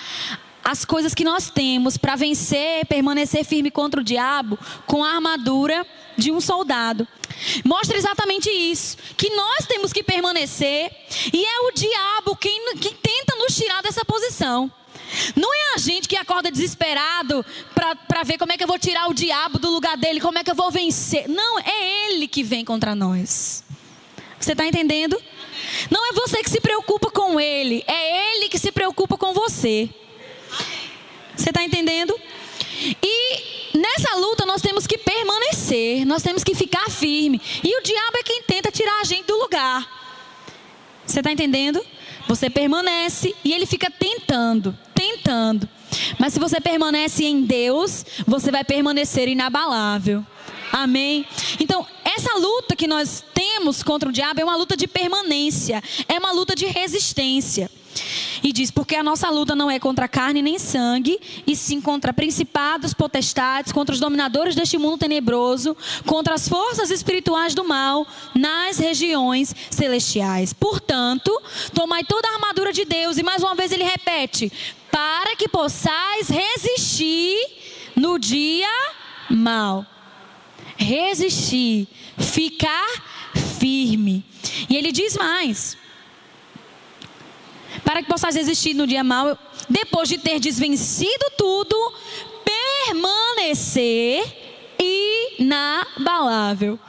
as coisas que nós temos para vencer, permanecer firme contra o diabo com a armadura de um soldado. Mostra exatamente isso, que nós temos que permanecer e é o diabo quem, quem tenta nos tirar dessa posição. Não é a gente que acorda desesperado para ver como é que eu vou tirar o diabo do lugar dele, como é que eu vou vencer. Não, é ele que vem contra nós. Você está entendendo? Não é você que se preocupa com ele, é ele que se preocupa com você. Você está entendendo? E nessa luta nós temos que permanecer, nós temos que ficar firme. E o diabo é quem tenta tirar a gente do lugar. Você está entendendo? Você permanece e ele fica tentando, tentando. Mas se você permanece em Deus, você vai permanecer inabalável. Amém? Então, essa luta que nós temos contra o diabo é uma luta de permanência, é uma luta de resistência. E diz: porque a nossa luta não é contra carne nem sangue, e sim contra principados, potestades, contra os dominadores deste mundo tenebroso, contra as forças espirituais do mal nas regiões celestiais. Portanto, tomai toda a armadura de Deus, e mais uma vez ele repete: para que possais resistir no dia mal. Resistir, ficar firme. E ele diz mais: para que possais resistir no dia mau, depois de ter desvencido tudo, permanecer inabalável.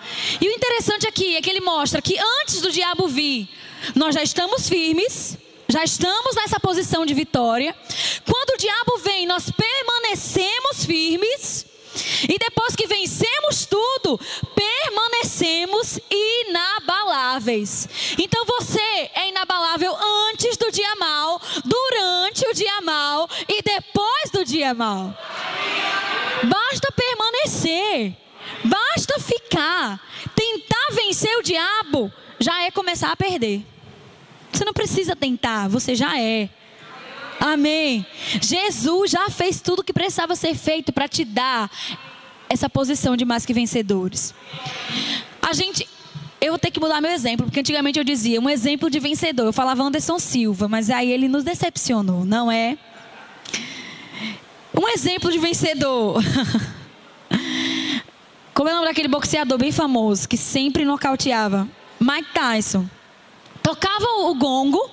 E o interessante aqui é que ele mostra que antes do diabo vir, nós já estamos firmes, já estamos nessa posição de vitória. Quando o diabo vem, nós permanecemos firmes. E depois que vencemos tudo, permanecemos inabaláveis. Então você é inabalável antes do dia mal, durante o dia mal e depois do dia mal. Basta permanecer, basta ficar. Tentar vencer o diabo já é começar a perder. Você não precisa tentar, você já é. Amém. Jesus já fez tudo o que precisava ser feito para te dar essa posição de mais que vencedores. A gente, eu vou ter que mudar meu exemplo, porque antigamente eu dizia um exemplo de vencedor. Eu falava Anderson Silva, mas aí ele nos decepcionou, não é? Um exemplo de vencedor. Como é o nome daquele boxeador bem famoso que sempre nocauteava? Mike Tyson tocava o gongo,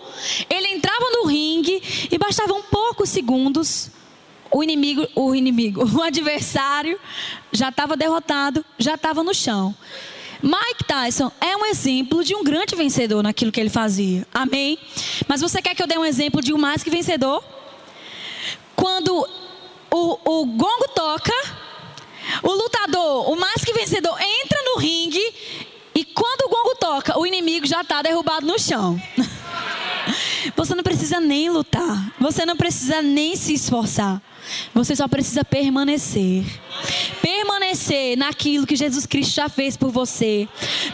ele entrava no ringue e bastavam poucos segundos, o inimigo, o inimigo, o adversário já estava derrotado, já estava no chão. Mike Tyson é um exemplo de um grande vencedor naquilo que ele fazia. Amém? Mas você quer que eu dê um exemplo de um mais que vencedor? Quando o, o gongo toca, o lutador, o mais que vencedor, entra no ringue e quando o gongo toca, o inimigo já está derrubado no chão. Você não precisa nem lutar. Você não precisa nem se esforçar. Você só precisa permanecer. Permanecer naquilo que Jesus Cristo já fez por você.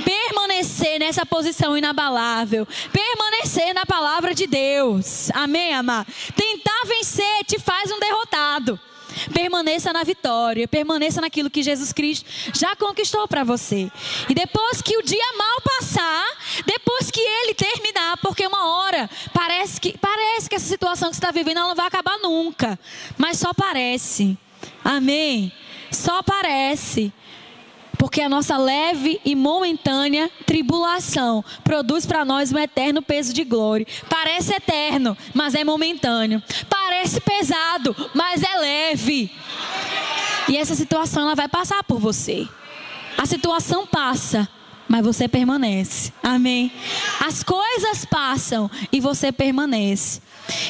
Permanecer nessa posição inabalável. Permanecer na palavra de Deus. Amém, amar? Tentar vencer te faz um derrotado. Permaneça na vitória, permaneça naquilo que Jesus Cristo já conquistou para você. E depois que o dia mal passar, depois que ele terminar, porque uma hora parece que parece que essa situação que você está vivendo não vai acabar nunca, mas só parece. Amém. Só parece. Porque a nossa leve e momentânea tribulação produz para nós um eterno peso de glória. Parece eterno, mas é momentâneo. Parece pesado, mas é leve. E essa situação ela vai passar por você. A situação passa, mas você permanece. Amém. As coisas passam e você permanece.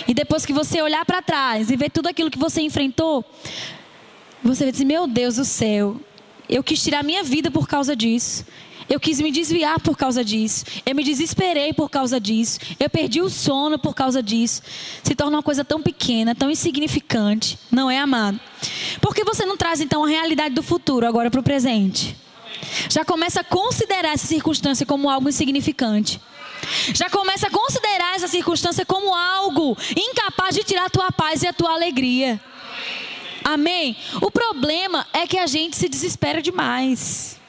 E depois que você olhar para trás e ver tudo aquilo que você enfrentou, você vai dizer: Meu Deus do céu, eu quis tirar minha vida por causa disso. Eu quis me desviar por causa disso. Eu me desesperei por causa disso. Eu perdi o sono por causa disso. Se torna uma coisa tão pequena, tão insignificante. Não é amado? Por que você não traz então a realidade do futuro agora para o presente? Já começa a considerar essa circunstância como algo insignificante. Já começa a considerar essa circunstância como algo incapaz de tirar a tua paz e a tua alegria. Amém? O problema é que a gente se desespera demais.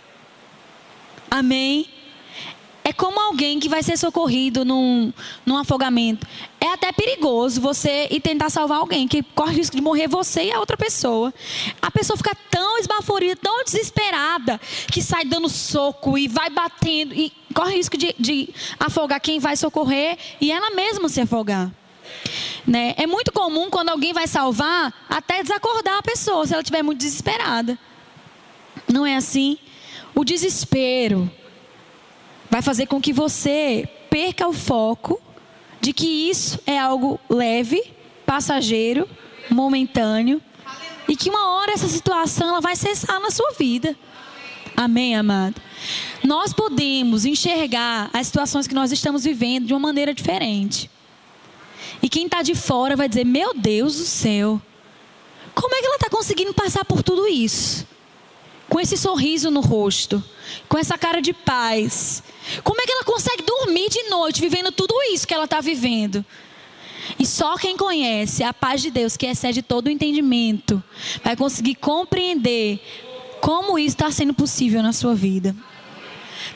Amém? É como alguém que vai ser socorrido num, num afogamento. É até perigoso você ir tentar salvar alguém, que corre risco de morrer você e a outra pessoa. A pessoa fica tão esbaforida, tão desesperada, que sai dando soco e vai batendo e corre risco de, de afogar quem vai socorrer e ela mesma se afogar. Né? É muito comum quando alguém vai salvar, até desacordar a pessoa, se ela estiver muito desesperada. Não é assim? O desespero vai fazer com que você perca o foco de que isso é algo leve, passageiro, momentâneo e que uma hora essa situação ela vai cessar na sua vida. Amém, amado? Nós podemos enxergar as situações que nós estamos vivendo de uma maneira diferente. E quem está de fora vai dizer: Meu Deus do céu, como é que ela está conseguindo passar por tudo isso? Com esse sorriso no rosto, com essa cara de paz. Como é que ela consegue dormir de noite vivendo tudo isso que ela está vivendo? E só quem conhece a paz de Deus, que excede todo o entendimento, vai conseguir compreender como isso está sendo possível na sua vida.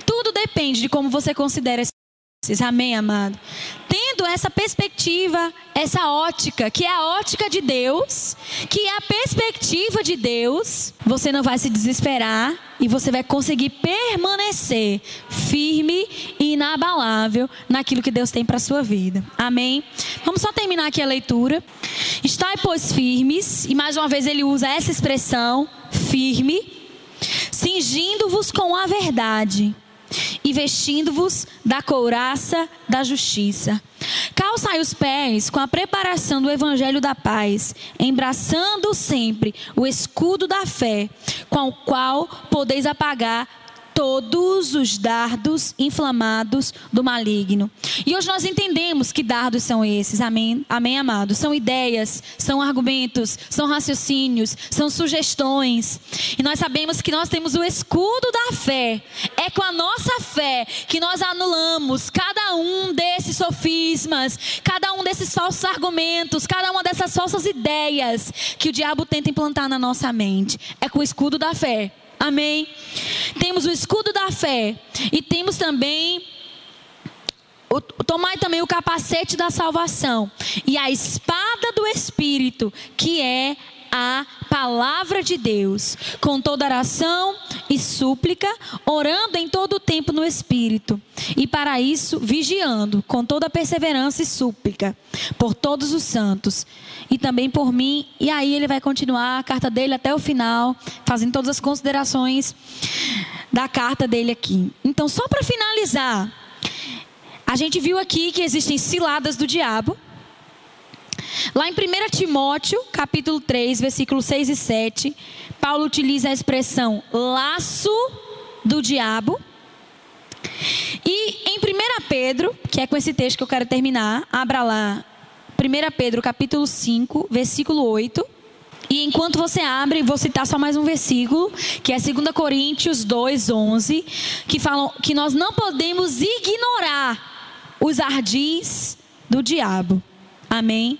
Tudo depende de como você considera Amém, amado? Tendo essa perspectiva, essa ótica, que é a ótica de Deus, que é a perspectiva de Deus, você não vai se desesperar e você vai conseguir permanecer firme e inabalável naquilo que Deus tem para sua vida. Amém? Vamos só terminar aqui a leitura. Estai, pois, firmes, e mais uma vez ele usa essa expressão, firme cingindo-vos com a verdade e vestindo-vos da couraça da justiça. Calçai os pés com a preparação do evangelho da paz, embraçando sempre o escudo da fé, com o qual podeis apagar todos os dardos inflamados do maligno. E hoje nós entendemos que dardos são esses, amém, amém, amados? São ideias, são argumentos, são raciocínios, são sugestões. E nós sabemos que nós temos o escudo da fé. É com a nossa fé que nós anulamos cada um desses sofismas, cada um desses falsos argumentos, cada uma dessas falsas ideias que o diabo tenta implantar na nossa mente. É com o escudo da fé. Amém? Temos o escudo da fé e temos também o, tomai também o capacete da salvação e a espada do Espírito, que é a palavra de Deus, com toda oração e súplica, orando em todo o tempo no Espírito, e para isso vigiando com toda perseverança e súplica por todos os santos e também por mim. E aí ele vai continuar a carta dele até o final, fazendo todas as considerações da carta dele aqui. Então, só para finalizar, a gente viu aqui que existem ciladas do diabo Lá em 1 Timóteo, capítulo 3, versículos 6 e 7, Paulo utiliza a expressão laço do diabo. E em 1 Pedro, que é com esse texto que eu quero terminar, abra lá 1 Pedro capítulo 5, versículo 8. E enquanto você abre, vou citar só mais um versículo, que é 2 Coríntios 2, 11, que falam que nós não podemos ignorar os ardis do diabo. Amém?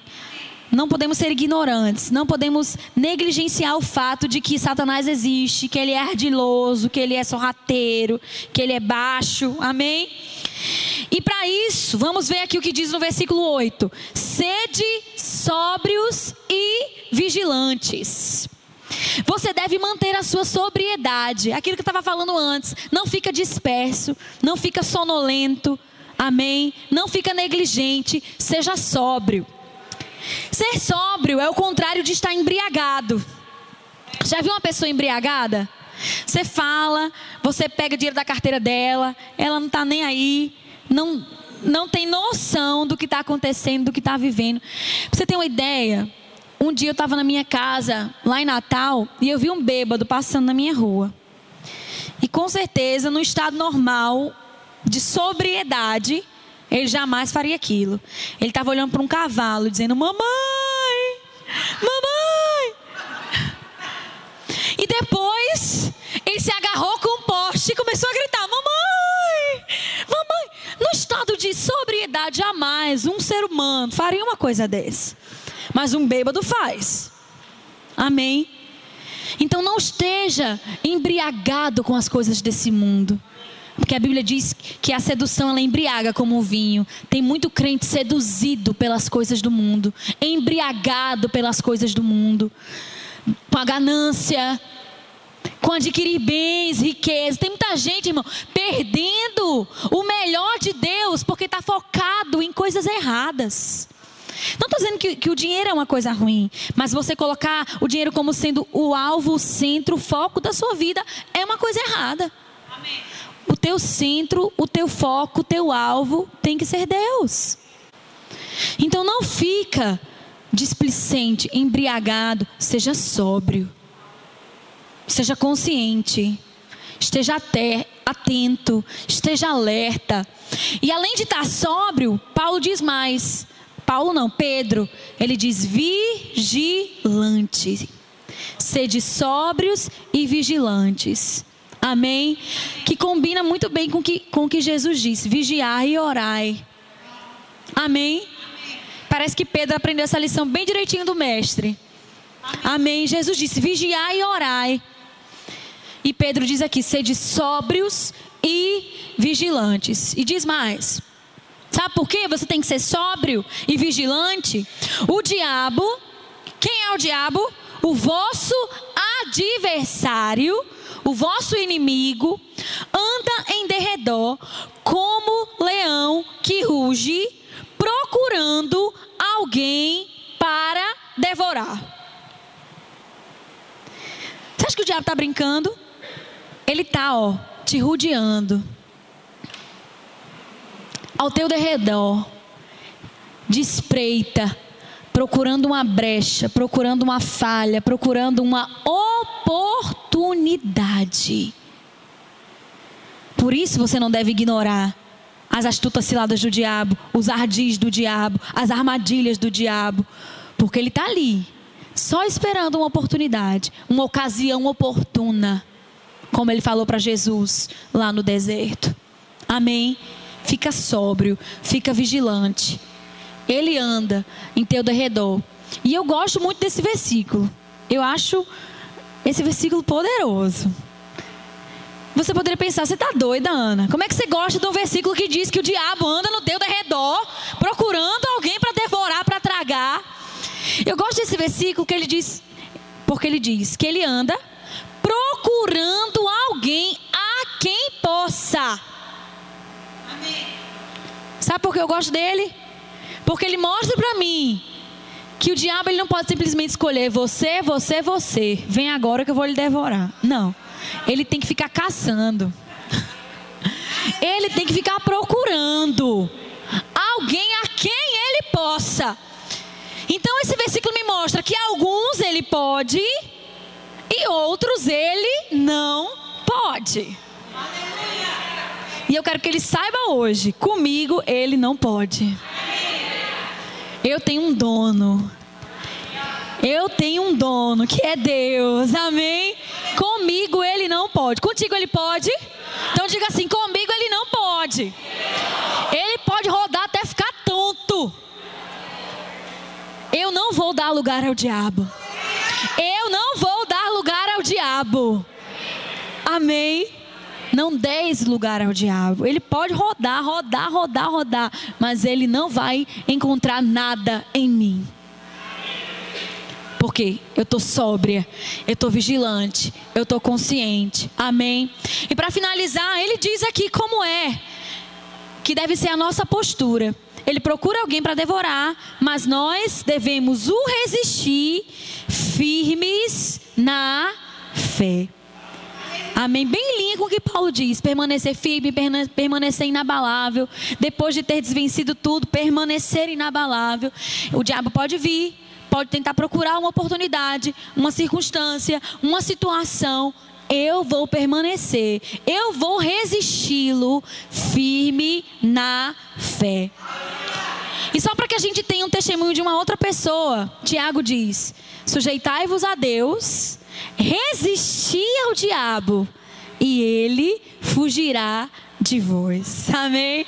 Não podemos ser ignorantes, não podemos negligenciar o fato de que Satanás existe, que ele é ardiloso, que ele é sorrateiro, que ele é baixo. Amém? E para isso, vamos ver aqui o que diz no versículo 8: sede sóbrios e vigilantes. Você deve manter a sua sobriedade, aquilo que eu estava falando antes. Não fica disperso, não fica sonolento, amém? Não fica negligente, seja sóbrio. Ser sóbrio é o contrário de estar embriagado. Já viu uma pessoa embriagada? Você fala, você pega dinheiro da carteira dela, ela não está nem aí, não, não tem noção do que está acontecendo, do que está vivendo. Pra você ter uma ideia, um dia eu estava na minha casa, lá em Natal, e eu vi um bêbado passando na minha rua. E com certeza, no estado normal de sobriedade, ele jamais faria aquilo. Ele estava olhando para um cavalo, dizendo: Mamãe, mamãe. E depois, ele se agarrou com um poste e começou a gritar: Mamãe, mamãe. No estado de sobriedade, jamais um ser humano faria uma coisa dessa. Mas um bêbado faz. Amém? Então não esteja embriagado com as coisas desse mundo. Porque a Bíblia diz que a sedução ela embriaga como o vinho. Tem muito crente seduzido pelas coisas do mundo, embriagado pelas coisas do mundo, com a ganância, com adquirir bens, riqueza. Tem muita gente, irmão, perdendo o melhor de Deus porque está focado em coisas erradas. Não estou dizendo que, que, o dinheiro é uma coisa ruim, mas você colocar o dinheiro como sendo o alvo, o centro, o foco da sua vida é uma coisa errada. Amém. O teu centro, o teu foco, o teu alvo tem que ser Deus. Então não fica displicente, embriagado, seja sóbrio. Seja consciente. Esteja atento, esteja alerta. E além de estar sóbrio, Paulo diz mais. Paulo não, Pedro, ele diz vigilante. Sede sóbrios e vigilantes. Amém? Que combina muito bem com que, o que Jesus disse: vigiai e orai. Amém? Parece que Pedro aprendeu essa lição bem direitinho do mestre. Amém? Jesus disse: vigiai e orai. E Pedro diz aqui: sede sóbrios e vigilantes. E diz mais: sabe por que você tem que ser sóbrio e vigilante? O diabo, quem é o diabo? O vosso adversário o vosso inimigo anda em derredor como leão que ruge, procurando alguém para devorar. Você acha que o diabo está brincando? Ele está, ó, te rodeando. Ao teu derredor. De espreita procurando uma brecha, procurando uma falha, procurando uma oportunidade. Por isso você não deve ignorar as astutas ciladas do diabo, os ardis do diabo, as armadilhas do diabo, porque ele está ali, só esperando uma oportunidade, uma ocasião oportuna, como ele falou para Jesus lá no deserto. Amém? Fica sóbrio, fica vigilante. Ele anda em teu derredor. E eu gosto muito desse versículo. Eu acho esse versículo poderoso. Você poderia pensar, você está doida, Ana? Como é que você gosta de um versículo que diz que o diabo anda no teu derredor, procurando alguém para devorar, para tragar? Eu gosto desse versículo que ele diz, porque ele diz que ele anda procurando alguém a quem possa. Amém. Sabe por que eu gosto dele? Porque ele mostra para mim que o diabo ele não pode simplesmente escolher você, você, você. Vem agora que eu vou lhe devorar. Não. Ele tem que ficar caçando. Ele tem que ficar procurando alguém a quem ele possa. Então esse versículo me mostra que alguns ele pode e outros ele não pode. E eu quero que ele saiba hoje, comigo ele não pode. Eu tenho um dono. Eu tenho um dono que é Deus. Amém? Comigo ele não pode. Contigo ele pode? Então diga assim: comigo ele não pode. Ele pode rodar até ficar tonto. Eu não vou dar lugar ao diabo. Eu não vou dar lugar ao diabo. Amém? Não deis lugar ao diabo. Ele pode rodar, rodar, rodar, rodar, mas ele não vai encontrar nada em mim. Porque eu estou sóbria, eu estou vigilante, eu estou consciente. Amém? E para finalizar, ele diz aqui como é que deve ser a nossa postura. Ele procura alguém para devorar, mas nós devemos o resistir firmes na fé. Amém. Bem em linha com o que Paulo diz: permanecer firme, permanecer inabalável. Depois de ter desvencido tudo, permanecer inabalável. O diabo pode vir, pode tentar procurar uma oportunidade, uma circunstância, uma situação. Eu vou permanecer, eu vou resisti-lo firme na fé. E só para que a gente tenha um testemunho de uma outra pessoa, Tiago diz: sujeitai-vos a Deus resistir ao diabo e ele fugirá de vós. Amém?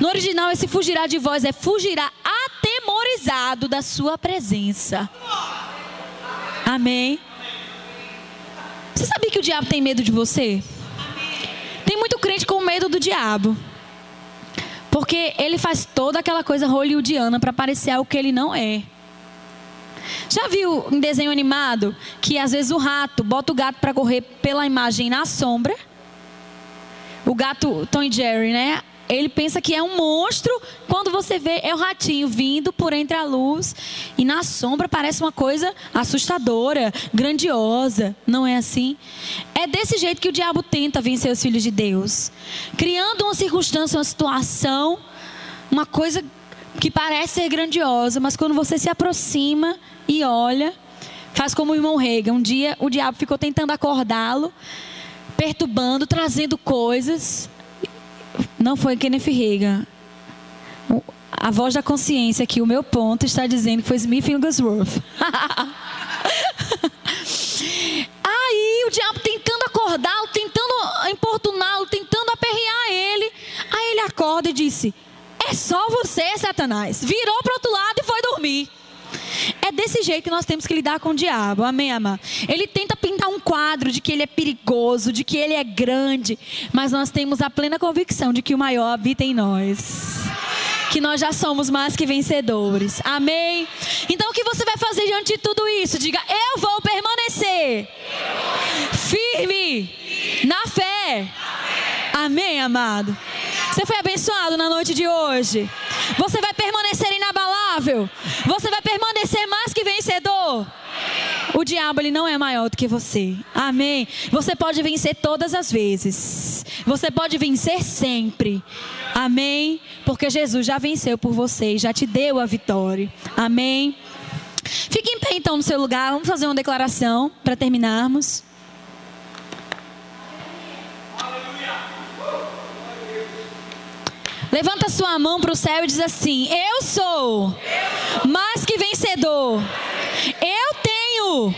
No original, esse fugirá de vós é fugirá atemorizado da sua presença. Amém? Você sabia que o diabo tem medo de você? Tem muito crente com medo do diabo. Porque ele faz toda aquela coisa hollywoodiana para parecer algo que ele não é. Já viu em desenho animado que às vezes o rato bota o gato para correr pela imagem na sombra? O gato Tom e Jerry, né? ele pensa que é um monstro. Quando você vê, é o ratinho vindo por entre a luz. E na sombra parece uma coisa assustadora, grandiosa. Não é assim? É desse jeito que o diabo tenta vencer os filhos de Deus criando uma circunstância, uma situação, uma coisa que parece ser grandiosa, mas quando você se aproxima e olha, faz como o irmão Reagan. Um dia o diabo ficou tentando acordá-lo, perturbando, trazendo coisas. Não foi Kenneth Reagan. A voz da consciência aqui, o meu ponto, está dizendo que foi Smith Wigglesworth. Aí o diabo tentando acordá-lo, tentando importuná-lo, tentando aperrear ele. Aí ele acorda e disse: É só você, Satanás. Virou para outro lado e foi dormir. É desse jeito que nós temos que lidar com o diabo, amém, amar? Ele tenta pintar um quadro de que ele é perigoso, de que ele é grande, mas nós temos a plena convicção de que o maior habita em nós. Que nós já somos mais que vencedores, amém? Então o que você vai fazer diante de tudo isso? Diga, eu vou permanecer firme na fé, amém, amado? Você foi abençoado na noite de hoje. Você vai permanecer inabalável. Você vai permanecer mais que vencedor. O diabo ele não é maior do que você. Amém. Você pode vencer todas as vezes. Você pode vencer sempre. Amém. Porque Jesus já venceu por você e já te deu a vitória. Amém. Fique em pé então no seu lugar. Vamos fazer uma declaração para terminarmos. Levanta sua mão para o céu e diz assim: Eu sou mais que vencedor. Eu tenho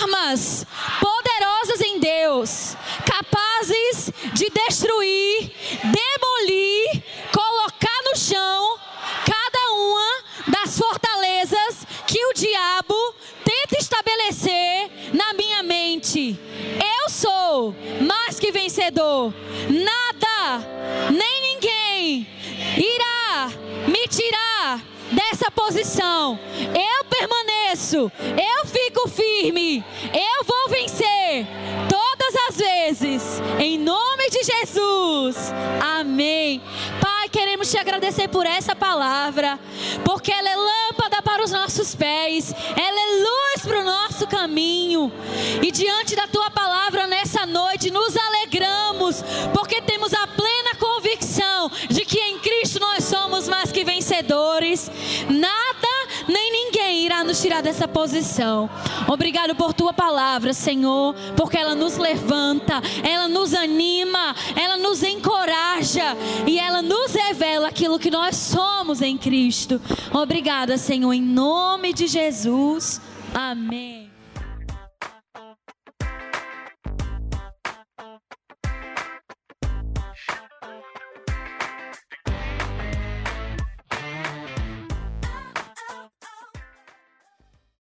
armas poderosas em Deus, capazes de destruir, demolir, colocar no chão cada uma das fortalezas que o diabo tenta estabelecer na minha mente. Eu sou mais que vencedor. Nada, nem irá me tirar dessa posição. Eu permaneço, eu fico firme, eu vou vencer todas as vezes, em nome de Jesus. Amém. Pai, queremos te agradecer por essa palavra, porque ela é lâmpada para os nossos pés, ela é luz para o nosso caminho. E diante da tua palavra nessa noite, nos alegramos, porque temos a plena convicção de que em vencedores. Nada nem ninguém irá nos tirar dessa posição. Obrigado por tua palavra, Senhor, porque ela nos levanta, ela nos anima, ela nos encoraja e ela nos revela aquilo que nós somos em Cristo. Obrigada, Senhor, em nome de Jesus. Amém.